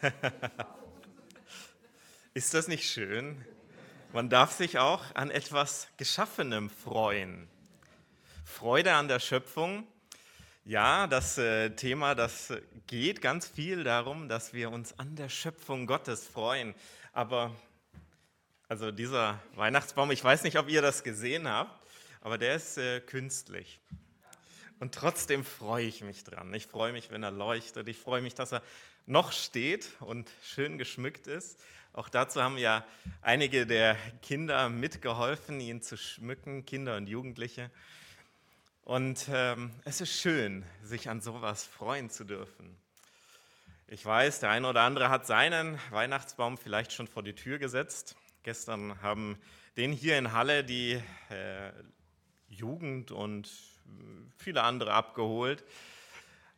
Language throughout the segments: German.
Ist das nicht schön? Man darf sich auch an etwas Geschaffenem freuen. Freude an der Schöpfung. Ja, das äh, Thema, das geht ganz viel darum, dass wir uns an der Schöpfung Gottes freuen. Aber, also dieser Weihnachtsbaum, ich weiß nicht, ob ihr das gesehen habt, aber der ist äh, künstlich. Und trotzdem freue ich mich dran. Ich freue mich, wenn er leuchtet. Ich freue mich, dass er noch steht und schön geschmückt ist. Auch dazu haben ja einige der Kinder mitgeholfen, ihn zu schmücken, Kinder und Jugendliche. Und ähm, es ist schön, sich an sowas freuen zu dürfen. Ich weiß, der eine oder andere hat seinen Weihnachtsbaum vielleicht schon vor die Tür gesetzt. Gestern haben den hier in Halle die äh, Jugend und viele andere abgeholt.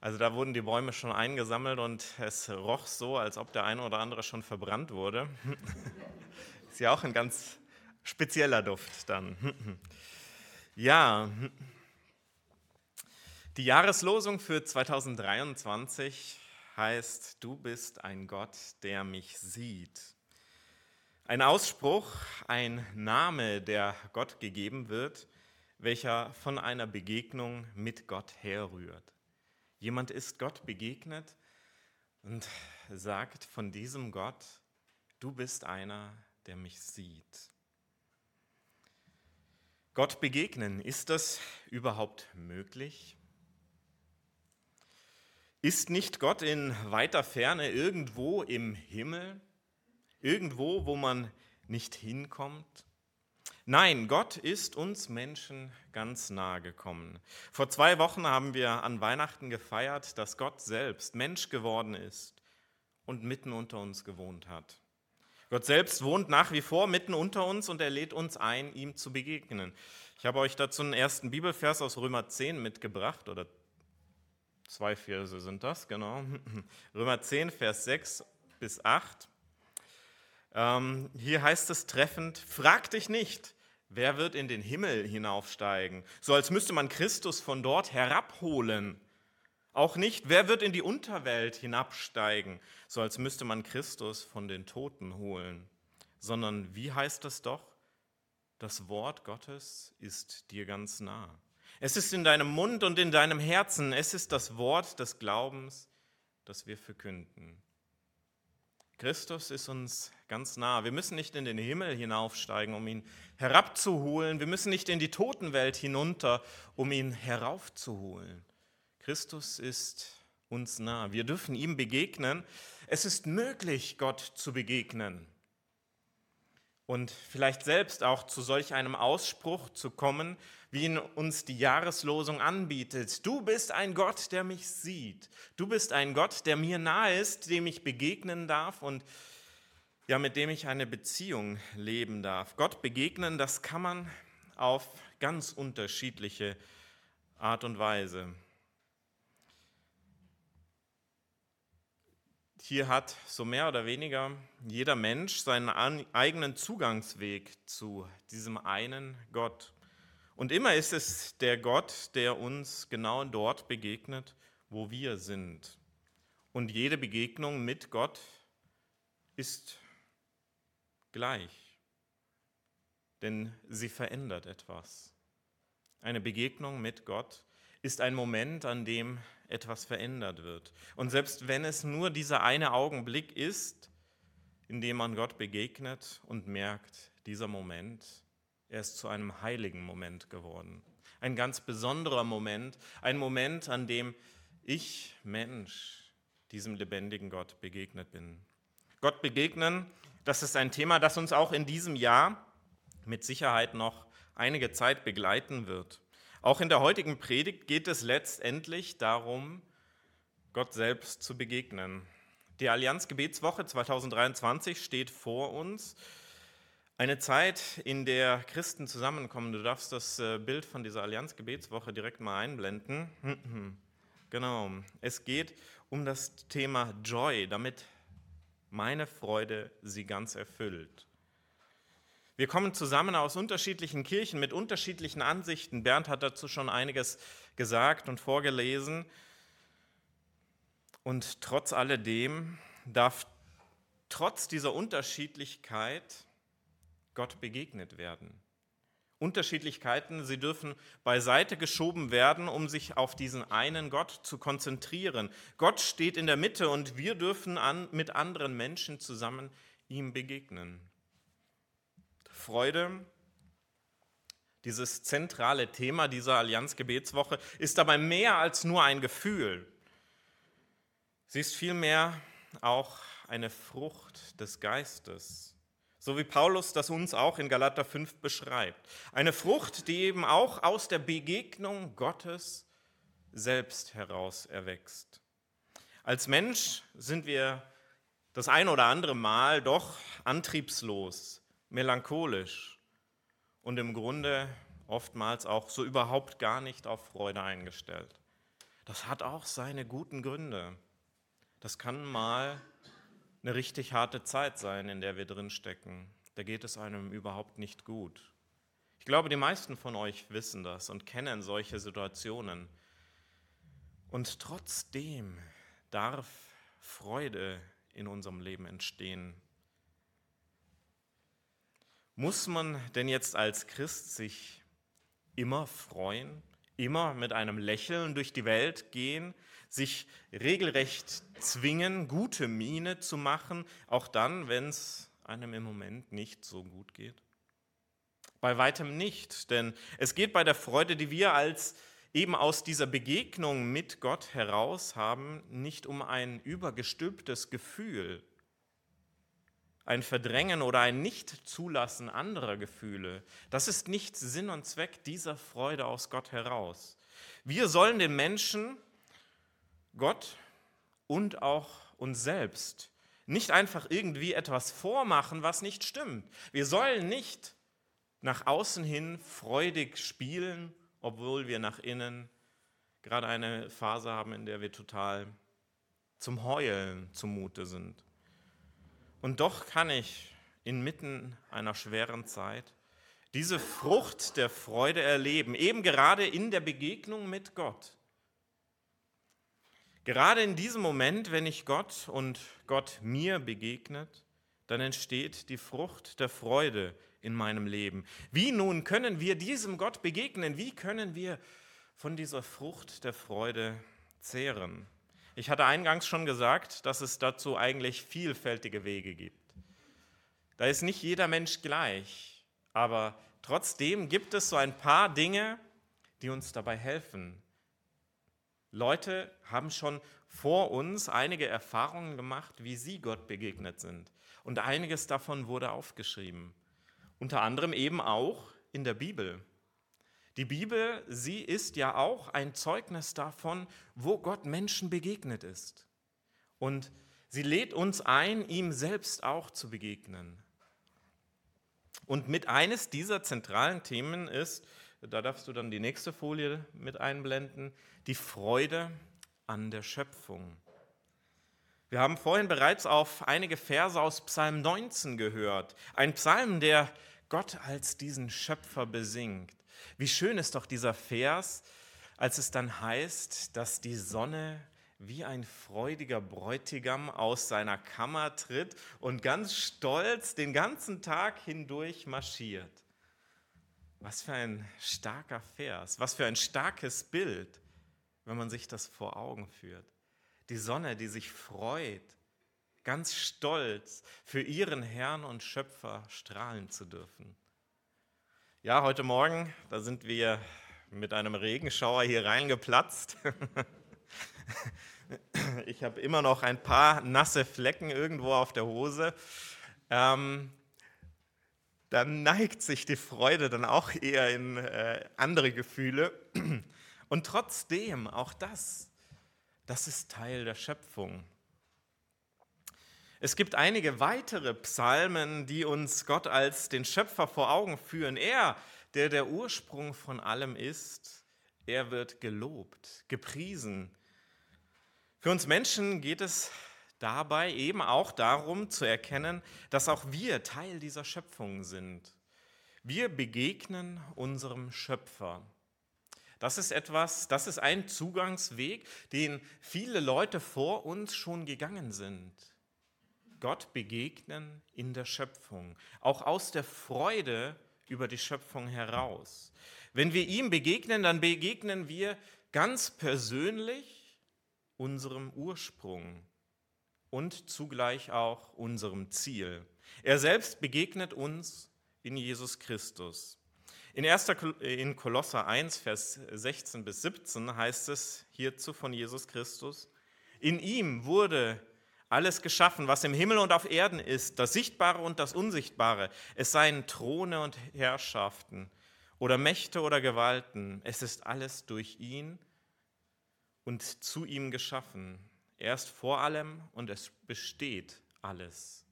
Also da wurden die Bäume schon eingesammelt und es roch so, als ob der eine oder andere schon verbrannt wurde. Ist ja auch ein ganz spezieller Duft dann. Ja, die Jahreslosung für 2023 heißt, du bist ein Gott, der mich sieht. Ein Ausspruch, ein Name, der Gott gegeben wird, welcher von einer Begegnung mit Gott herrührt. Jemand ist Gott begegnet und sagt von diesem Gott, du bist einer, der mich sieht. Gott begegnen, ist das überhaupt möglich? Ist nicht Gott in weiter Ferne irgendwo im Himmel, irgendwo, wo man nicht hinkommt? Nein, Gott ist uns Menschen ganz nahe gekommen. Vor zwei Wochen haben wir an Weihnachten gefeiert, dass Gott selbst Mensch geworden ist und mitten unter uns gewohnt hat. Gott selbst wohnt nach wie vor mitten unter uns und er lädt uns ein, ihm zu begegnen. Ich habe euch dazu einen ersten Bibelvers aus Römer 10 mitgebracht, oder zwei Verse sind das, genau. Römer 10, Vers 6 bis 8. Ähm, hier heißt es treffend, frag dich nicht, Wer wird in den Himmel hinaufsteigen? So als müsste man Christus von dort herabholen. Auch nicht, wer wird in die Unterwelt hinabsteigen? So als müsste man Christus von den Toten holen. Sondern wie heißt es doch? Das Wort Gottes ist dir ganz nah. Es ist in deinem Mund und in deinem Herzen. Es ist das Wort des Glaubens, das wir verkünden. Christus ist uns ganz nah. Wir müssen nicht in den Himmel hinaufsteigen, um ihn herabzuholen. Wir müssen nicht in die Totenwelt hinunter, um ihn heraufzuholen. Christus ist uns nah. Wir dürfen ihm begegnen. Es ist möglich, Gott zu begegnen. Und vielleicht selbst auch zu solch einem Ausspruch zu kommen, wie ihn uns die Jahreslosung anbietet. Du bist ein Gott, der mich sieht. Du bist ein Gott, der mir nahe ist, dem ich begegnen darf und ja, mit dem ich eine Beziehung leben darf. Gott begegnen, das kann man auf ganz unterschiedliche Art und Weise. Hier hat so mehr oder weniger jeder Mensch seinen eigenen Zugangsweg zu diesem einen Gott. Und immer ist es der Gott, der uns genau dort begegnet, wo wir sind. Und jede Begegnung mit Gott ist gleich, denn sie verändert etwas. Eine Begegnung mit Gott ist ein Moment, an dem etwas verändert wird. Und selbst wenn es nur dieser eine Augenblick ist, in dem man Gott begegnet und merkt, dieser Moment er ist zu einem heiligen Moment geworden. Ein ganz besonderer Moment, ein Moment, an dem ich, Mensch, diesem lebendigen Gott begegnet bin. Gott begegnen, das ist ein Thema, das uns auch in diesem Jahr mit Sicherheit noch einige Zeit begleiten wird. Auch in der heutigen Predigt geht es letztendlich darum, Gott selbst zu begegnen. Die Allianz Gebetswoche 2023 steht vor uns eine Zeit, in der Christen zusammenkommen. Du darfst das äh, Bild von dieser Allianz-Gebetswoche direkt mal einblenden. Genau. Es geht um das Thema Joy, damit meine Freude sie ganz erfüllt. Wir kommen zusammen aus unterschiedlichen Kirchen mit unterschiedlichen Ansichten. Bernd hat dazu schon einiges gesagt und vorgelesen. Und trotz alledem darf trotz dieser Unterschiedlichkeit Gott begegnet werden. Unterschiedlichkeiten, sie dürfen beiseite geschoben werden, um sich auf diesen einen Gott zu konzentrieren. Gott steht in der Mitte und wir dürfen an, mit anderen Menschen zusammen ihm begegnen. Freude, dieses zentrale Thema dieser Allianzgebetswoche, ist dabei mehr als nur ein Gefühl. Sie ist vielmehr auch eine Frucht des Geistes so wie Paulus das uns auch in Galater 5 beschreibt. Eine Frucht, die eben auch aus der Begegnung Gottes selbst heraus erwächst. Als Mensch sind wir das ein oder andere Mal doch antriebslos, melancholisch und im Grunde oftmals auch so überhaupt gar nicht auf Freude eingestellt. Das hat auch seine guten Gründe. Das kann mal eine richtig harte Zeit sein, in der wir drin stecken. Da geht es einem überhaupt nicht gut. Ich glaube, die meisten von euch wissen das und kennen solche Situationen. Und trotzdem darf Freude in unserem Leben entstehen. Muss man denn jetzt als Christ sich immer freuen, immer mit einem Lächeln durch die Welt gehen, sich regelrecht zwingen, gute Miene zu machen, auch dann, wenn es einem im Moment nicht so gut geht? Bei weitem nicht, denn es geht bei der Freude, die wir als eben aus dieser Begegnung mit Gott heraus haben, nicht um ein übergestülptes Gefühl, ein Verdrängen oder ein Nicht-Zulassen anderer Gefühle. Das ist nicht Sinn und Zweck dieser Freude aus Gott heraus. Wir sollen den Menschen Gott und auch uns selbst nicht einfach irgendwie etwas vormachen, was nicht stimmt. Wir sollen nicht nach außen hin freudig spielen, obwohl wir nach innen gerade eine Phase haben, in der wir total zum Heulen zumute sind. Und doch kann ich inmitten einer schweren Zeit diese Frucht der Freude erleben, eben gerade in der Begegnung mit Gott. Gerade in diesem Moment, wenn ich Gott und Gott mir begegnet, dann entsteht die Frucht der Freude in meinem Leben. Wie nun können wir diesem Gott begegnen? Wie können wir von dieser Frucht der Freude zehren? Ich hatte eingangs schon gesagt, dass es dazu eigentlich vielfältige Wege gibt. Da ist nicht jeder Mensch gleich, aber trotzdem gibt es so ein paar Dinge, die uns dabei helfen, Leute haben schon vor uns einige Erfahrungen gemacht, wie sie Gott begegnet sind. Und einiges davon wurde aufgeschrieben. Unter anderem eben auch in der Bibel. Die Bibel, sie ist ja auch ein Zeugnis davon, wo Gott Menschen begegnet ist. Und sie lädt uns ein, ihm selbst auch zu begegnen. Und mit eines dieser zentralen Themen ist da darfst du dann die nächste Folie mit einblenden, die Freude an der Schöpfung. Wir haben vorhin bereits auf einige Verse aus Psalm 19 gehört. Ein Psalm, der Gott als diesen Schöpfer besingt. Wie schön ist doch dieser Vers, als es dann heißt, dass die Sonne wie ein freudiger Bräutigam aus seiner Kammer tritt und ganz stolz den ganzen Tag hindurch marschiert. Was für ein starker Vers, was für ein starkes Bild, wenn man sich das vor Augen führt. Die Sonne, die sich freut, ganz stolz für ihren Herrn und Schöpfer strahlen zu dürfen. Ja, heute Morgen, da sind wir mit einem Regenschauer hier reingeplatzt. Ich habe immer noch ein paar nasse Flecken irgendwo auf der Hose. Ähm, dann neigt sich die Freude dann auch eher in äh, andere Gefühle. Und trotzdem, auch das, das ist Teil der Schöpfung. Es gibt einige weitere Psalmen, die uns Gott als den Schöpfer vor Augen führen. Er, der der Ursprung von allem ist, er wird gelobt, gepriesen. Für uns Menschen geht es dabei eben auch darum zu erkennen, dass auch wir Teil dieser Schöpfung sind. Wir begegnen unserem Schöpfer. Das ist etwas, das ist ein Zugangsweg, den viele Leute vor uns schon gegangen sind. Gott begegnen in der Schöpfung, auch aus der Freude über die Schöpfung heraus. Wenn wir ihm begegnen, dann begegnen wir ganz persönlich unserem Ursprung und zugleich auch unserem Ziel. Er selbst begegnet uns in Jesus Christus. In, 1. in Kolosser 1, Vers 16 bis 17 heißt es hierzu von Jesus Christus, in ihm wurde alles geschaffen, was im Himmel und auf Erden ist, das Sichtbare und das Unsichtbare, es seien Throne und Herrschaften oder Mächte oder Gewalten, es ist alles durch ihn und zu ihm geschaffen. Er ist vor allem und es besteht alles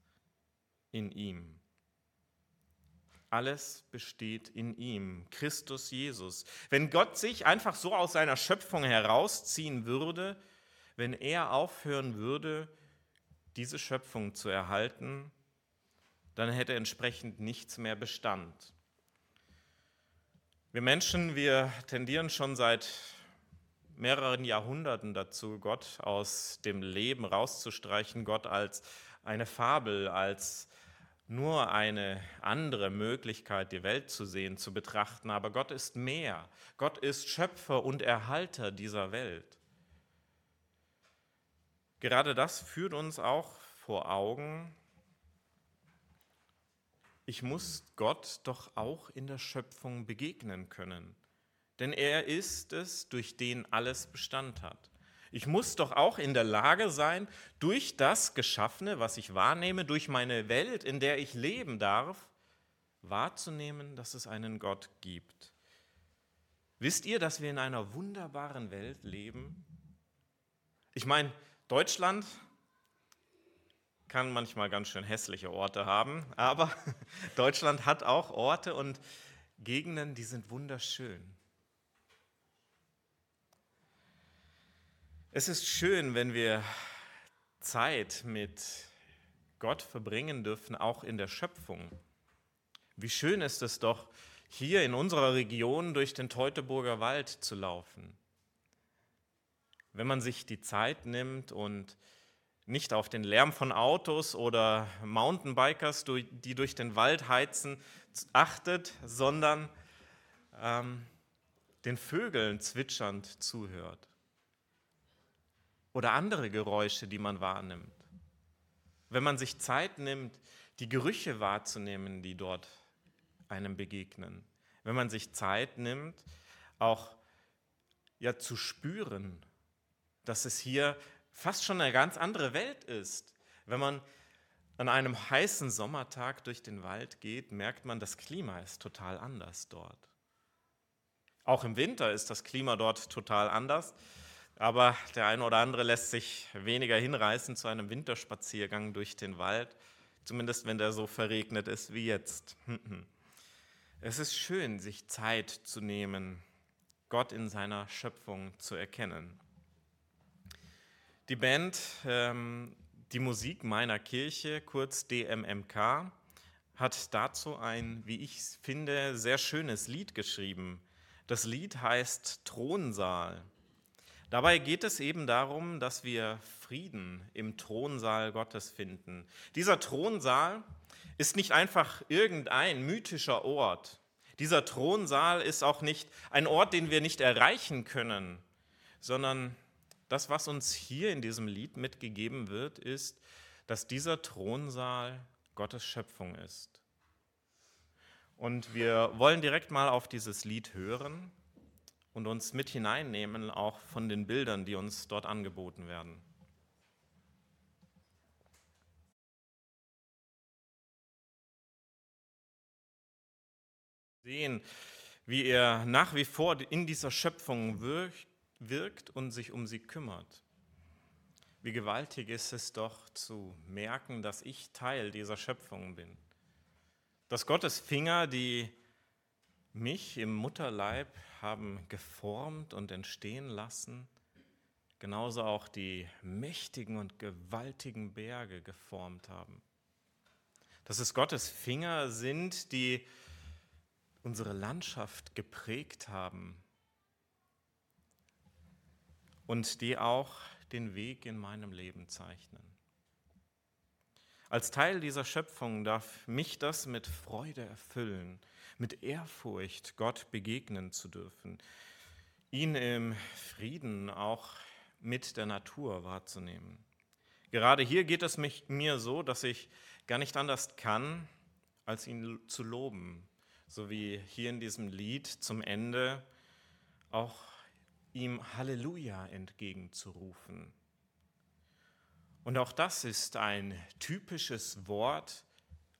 in ihm. Alles besteht in ihm, Christus Jesus. Wenn Gott sich einfach so aus seiner Schöpfung herausziehen würde, wenn er aufhören würde, diese Schöpfung zu erhalten, dann hätte entsprechend nichts mehr Bestand. Wir Menschen, wir tendieren schon seit mehreren Jahrhunderten dazu, Gott aus dem Leben rauszustreichen, Gott als eine Fabel, als nur eine andere Möglichkeit, die Welt zu sehen, zu betrachten, aber Gott ist mehr. Gott ist Schöpfer und Erhalter dieser Welt. Gerade das führt uns auch vor Augen, ich muss Gott doch auch in der Schöpfung begegnen können, denn er ist es, durch den alles Bestand hat. Ich muss doch auch in der Lage sein, durch das Geschaffene, was ich wahrnehme, durch meine Welt, in der ich leben darf, wahrzunehmen, dass es einen Gott gibt. Wisst ihr, dass wir in einer wunderbaren Welt leben? Ich meine, Deutschland kann manchmal ganz schön hässliche Orte haben, aber Deutschland hat auch Orte und Gegenden, die sind wunderschön. Es ist schön, wenn wir Zeit mit Gott verbringen dürfen, auch in der Schöpfung. Wie schön ist es doch, hier in unserer Region durch den Teutoburger Wald zu laufen. Wenn man sich die Zeit nimmt und nicht auf den Lärm von Autos oder Mountainbikers, die durch den Wald heizen, achtet, sondern ähm, den Vögeln zwitschernd zuhört oder andere Geräusche, die man wahrnimmt. Wenn man sich Zeit nimmt, die Gerüche wahrzunehmen, die dort einem begegnen. Wenn man sich Zeit nimmt, auch ja zu spüren, dass es hier fast schon eine ganz andere Welt ist. Wenn man an einem heißen Sommertag durch den Wald geht, merkt man, das Klima ist total anders dort. Auch im Winter ist das Klima dort total anders. Aber der eine oder andere lässt sich weniger hinreißen zu einem Winterspaziergang durch den Wald, zumindest wenn der so verregnet ist wie jetzt. Es ist schön, sich Zeit zu nehmen, Gott in seiner Schöpfung zu erkennen. Die Band, ähm, die Musik meiner Kirche, kurz DMMK, hat dazu ein, wie ich finde, sehr schönes Lied geschrieben. Das Lied heißt Thronsaal. Dabei geht es eben darum, dass wir Frieden im Thronsaal Gottes finden. Dieser Thronsaal ist nicht einfach irgendein mythischer Ort. Dieser Thronsaal ist auch nicht ein Ort, den wir nicht erreichen können, sondern das, was uns hier in diesem Lied mitgegeben wird, ist, dass dieser Thronsaal Gottes Schöpfung ist. Und wir wollen direkt mal auf dieses Lied hören und uns mit hineinnehmen, auch von den Bildern, die uns dort angeboten werden. Sehen, wie er nach wie vor in dieser Schöpfung wirkt und sich um sie kümmert. Wie gewaltig ist es doch zu merken, dass ich Teil dieser Schöpfung bin. Dass Gottes Finger, die mich im Mutterleib haben geformt und entstehen lassen, genauso auch die mächtigen und gewaltigen Berge geformt haben. Dass es Gottes Finger sind, die unsere Landschaft geprägt haben und die auch den Weg in meinem Leben zeichnen. Als Teil dieser Schöpfung darf mich das mit Freude erfüllen, mit Ehrfurcht Gott begegnen zu dürfen, ihn im Frieden auch mit der Natur wahrzunehmen. Gerade hier geht es mich, mir so, dass ich gar nicht anders kann, als ihn zu loben, so wie hier in diesem Lied zum Ende auch ihm Halleluja entgegenzurufen. Und auch das ist ein typisches Wort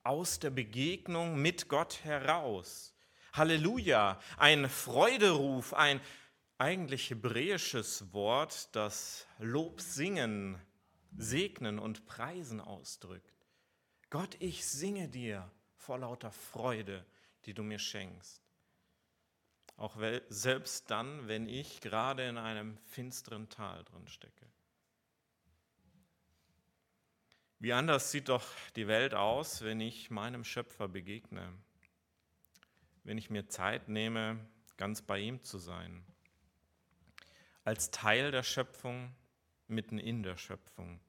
aus der Begegnung mit Gott heraus. Halleluja, ein Freuderuf, ein eigentlich hebräisches Wort, das Lob singen, segnen und preisen ausdrückt. Gott, ich singe dir vor lauter Freude, die du mir schenkst. Auch selbst dann, wenn ich gerade in einem finsteren Tal drin stecke. Wie anders sieht doch die Welt aus, wenn ich meinem Schöpfer begegne, wenn ich mir Zeit nehme, ganz bei ihm zu sein, als Teil der Schöpfung, mitten in der Schöpfung.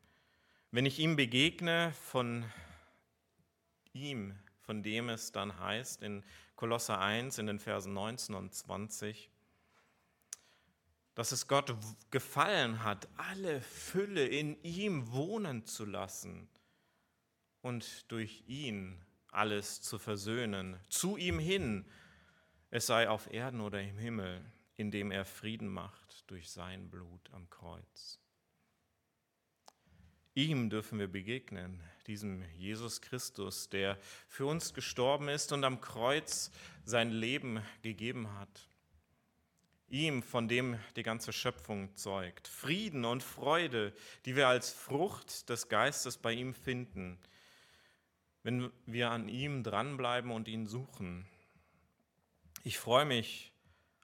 Wenn ich ihm begegne, von ihm, von dem es dann heißt in Kolosser 1 in den Versen 19 und 20, dass es Gott gefallen hat, alle Fülle in ihm wohnen zu lassen und durch ihn alles zu versöhnen, zu ihm hin, es sei auf Erden oder im Himmel, indem er Frieden macht durch sein Blut am Kreuz. Ihm dürfen wir begegnen, diesem Jesus Christus, der für uns gestorben ist und am Kreuz sein Leben gegeben hat ihm, von dem die ganze Schöpfung zeugt. Frieden und Freude, die wir als Frucht des Geistes bei ihm finden, wenn wir an ihm dranbleiben und ihn suchen. Ich freue mich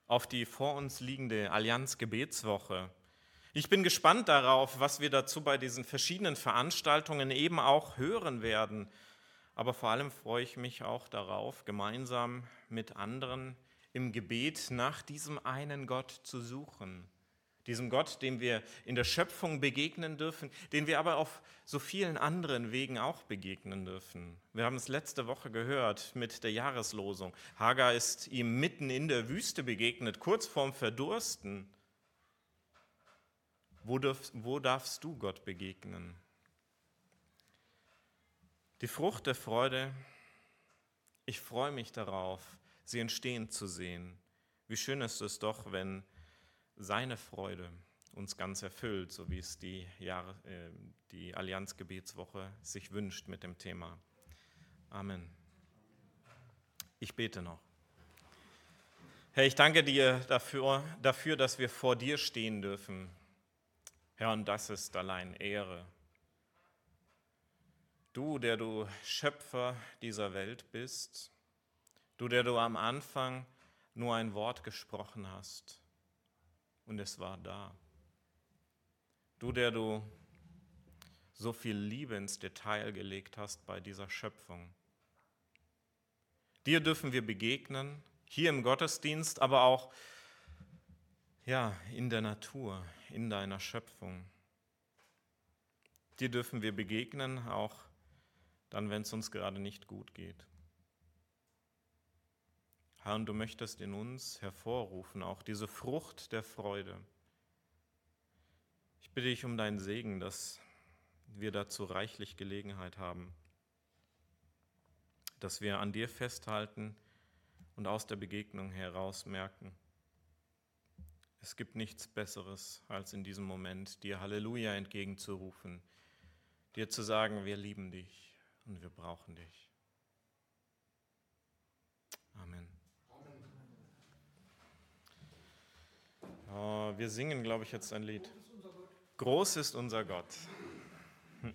auf die vor uns liegende Allianz Gebetswoche. Ich bin gespannt darauf, was wir dazu bei diesen verschiedenen Veranstaltungen eben auch hören werden. Aber vor allem freue ich mich auch darauf, gemeinsam mit anderen im Gebet nach diesem einen Gott zu suchen. Diesem Gott, dem wir in der Schöpfung begegnen dürfen, den wir aber auf so vielen anderen Wegen auch begegnen dürfen. Wir haben es letzte Woche gehört mit der Jahreslosung. Hagar ist ihm mitten in der Wüste begegnet, kurz vorm Verdursten. Wo, darf, wo darfst du Gott begegnen? Die Frucht der Freude, ich freue mich darauf, sie entstehen zu sehen. Wie schön ist es doch, wenn seine Freude uns ganz erfüllt, so wie es die, Jahre, äh, die Allianzgebetswoche sich wünscht mit dem Thema. Amen. Ich bete noch. Herr, ich danke dir dafür, dafür, dass wir vor dir stehen dürfen. Herr, und das ist allein Ehre. Du, der du Schöpfer dieser Welt bist, Du, der du am Anfang nur ein Wort gesprochen hast und es war da. Du, der du so viel Liebe ins Detail gelegt hast bei dieser Schöpfung. Dir dürfen wir begegnen, hier im Gottesdienst, aber auch ja, in der Natur, in deiner Schöpfung. Dir dürfen wir begegnen, auch dann, wenn es uns gerade nicht gut geht. Herr, und du möchtest in uns hervorrufen, auch diese Frucht der Freude. Ich bitte dich um deinen Segen, dass wir dazu reichlich Gelegenheit haben, dass wir an dir festhalten und aus der Begegnung heraus merken, es gibt nichts Besseres, als in diesem Moment dir Halleluja entgegenzurufen, dir zu sagen, wir lieben dich und wir brauchen dich. Amen. Oh, wir singen, glaube ich, jetzt ein Lied. Groß ist unser Gott.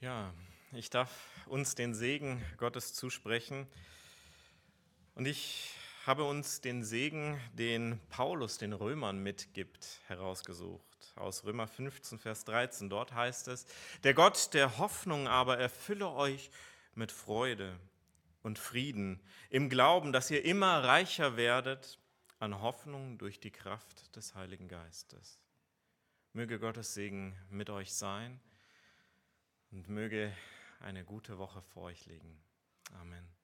Ja, ich darf uns den Segen Gottes zusprechen. Und ich habe uns den Segen, den Paulus den Römern mitgibt, herausgesucht. Aus Römer 15, Vers 13. Dort heißt es, der Gott der Hoffnung aber erfülle euch mit Freude und Frieden im Glauben, dass ihr immer reicher werdet an Hoffnung durch die Kraft des Heiligen Geistes. Möge Gottes Segen mit euch sein und möge eine gute Woche vor euch liegen. Amen.